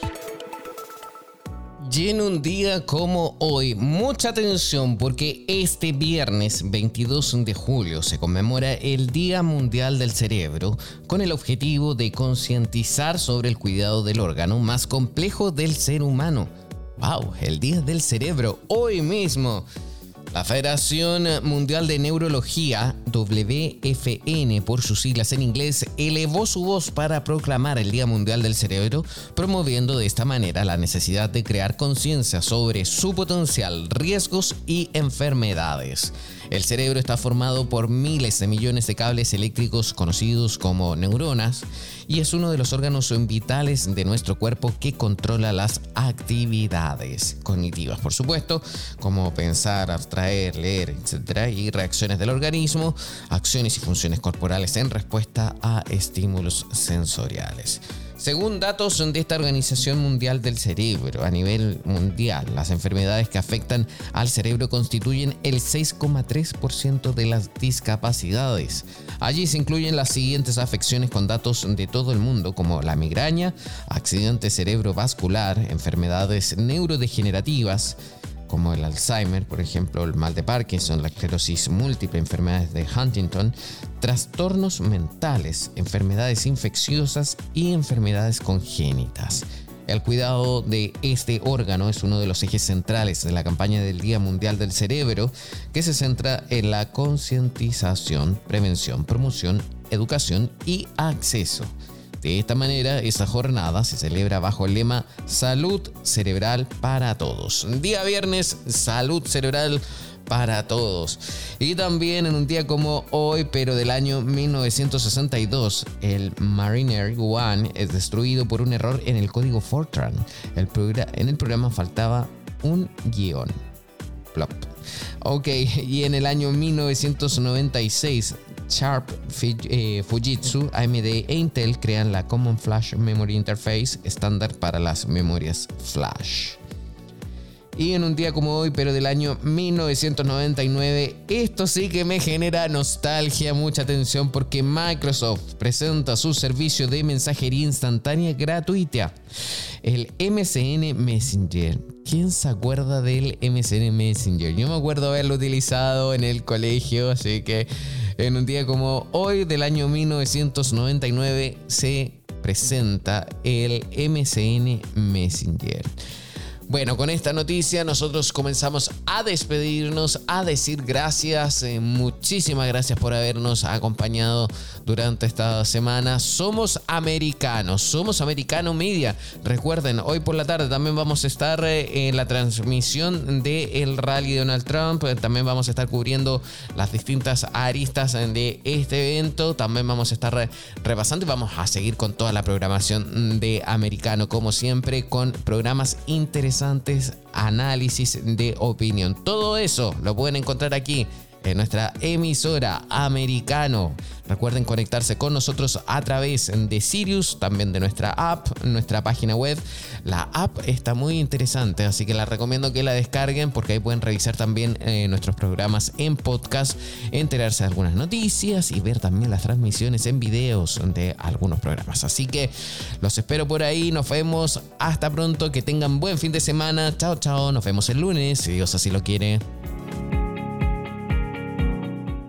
Y en un día como hoy, mucha atención porque este viernes 22 de julio se conmemora el Día Mundial del Cerebro con el objetivo de concientizar sobre el cuidado del órgano más complejo del ser humano. ¡Wow! El Día del Cerebro, hoy mismo. La Federación Mundial de Neurología, WFN por sus siglas en inglés, elevó su voz para proclamar el Día Mundial del Cerebro, promoviendo de esta manera la necesidad de crear conciencia sobre su potencial, riesgos y enfermedades. El cerebro está formado por miles de millones de cables eléctricos conocidos como neuronas y es uno de los órganos vitales de nuestro cuerpo que controla las actividades cognitivas, por supuesto, como pensar, abstraer, leer, etc. y reacciones del organismo, acciones y funciones corporales en respuesta a estímulos sensoriales. Según datos de esta Organización Mundial del Cerebro, a nivel mundial, las enfermedades que afectan al cerebro constituyen el 6,3% de las discapacidades. Allí se incluyen las siguientes afecciones con datos de todo el mundo, como la migraña, accidente cerebrovascular, enfermedades neurodegenerativas, como el Alzheimer, por ejemplo, el mal de Parkinson, la esclerosis múltiple, enfermedades de Huntington, trastornos mentales, enfermedades infecciosas y enfermedades congénitas. El cuidado de este órgano es uno de los ejes centrales de la campaña del Día Mundial del Cerebro, que se centra en la concientización, prevención, promoción, educación y acceso de esta manera, esta jornada se celebra bajo el lema Salud Cerebral para Todos. Día viernes, Salud Cerebral para todos. Y también en un día como hoy, pero del año 1962, el Mariner One es destruido por un error en el código Fortran. En el programa faltaba un guion. Plop. Ok, y en el año 1996, Sharp, eh, Fujitsu, AMD e Intel crean la Common Flash Memory Interface estándar para las memorias flash. Y en un día como hoy, pero del año 1999, esto sí que me genera nostalgia, mucha atención, porque Microsoft presenta su servicio de mensajería instantánea gratuita, el MSN Messenger. ¿Quién se acuerda del MSN Messenger? Yo me acuerdo haberlo utilizado en el colegio, así que En un día como hoy del año 1999 se presenta el MCN Messenger. Bueno, con esta noticia nosotros comenzamos a despedirnos, a decir gracias, eh, muchísimas gracias por habernos acompañado durante esta semana. Somos americanos, somos Americano Media. Recuerden, hoy por la tarde también vamos a estar eh, en la transmisión del rally de Donald Trump, también vamos a estar cubriendo las distintas aristas de este evento, también vamos a estar repasando y vamos a seguir con toda la programación de Americano, como siempre, con programas interesantes análisis de opinión. Todo eso lo pueden encontrar aquí en nuestra emisora americano. Recuerden conectarse con nosotros a través de Sirius, también de nuestra app, nuestra página web. La app está muy interesante, así que la recomiendo que la descarguen porque ahí pueden revisar también eh, nuestros programas en podcast, enterarse de algunas noticias y ver también las transmisiones en videos de algunos programas. Así que los espero por ahí, nos vemos, hasta pronto, que tengan buen fin de semana. Chao, chao, nos vemos el lunes, si Dios así lo quiere.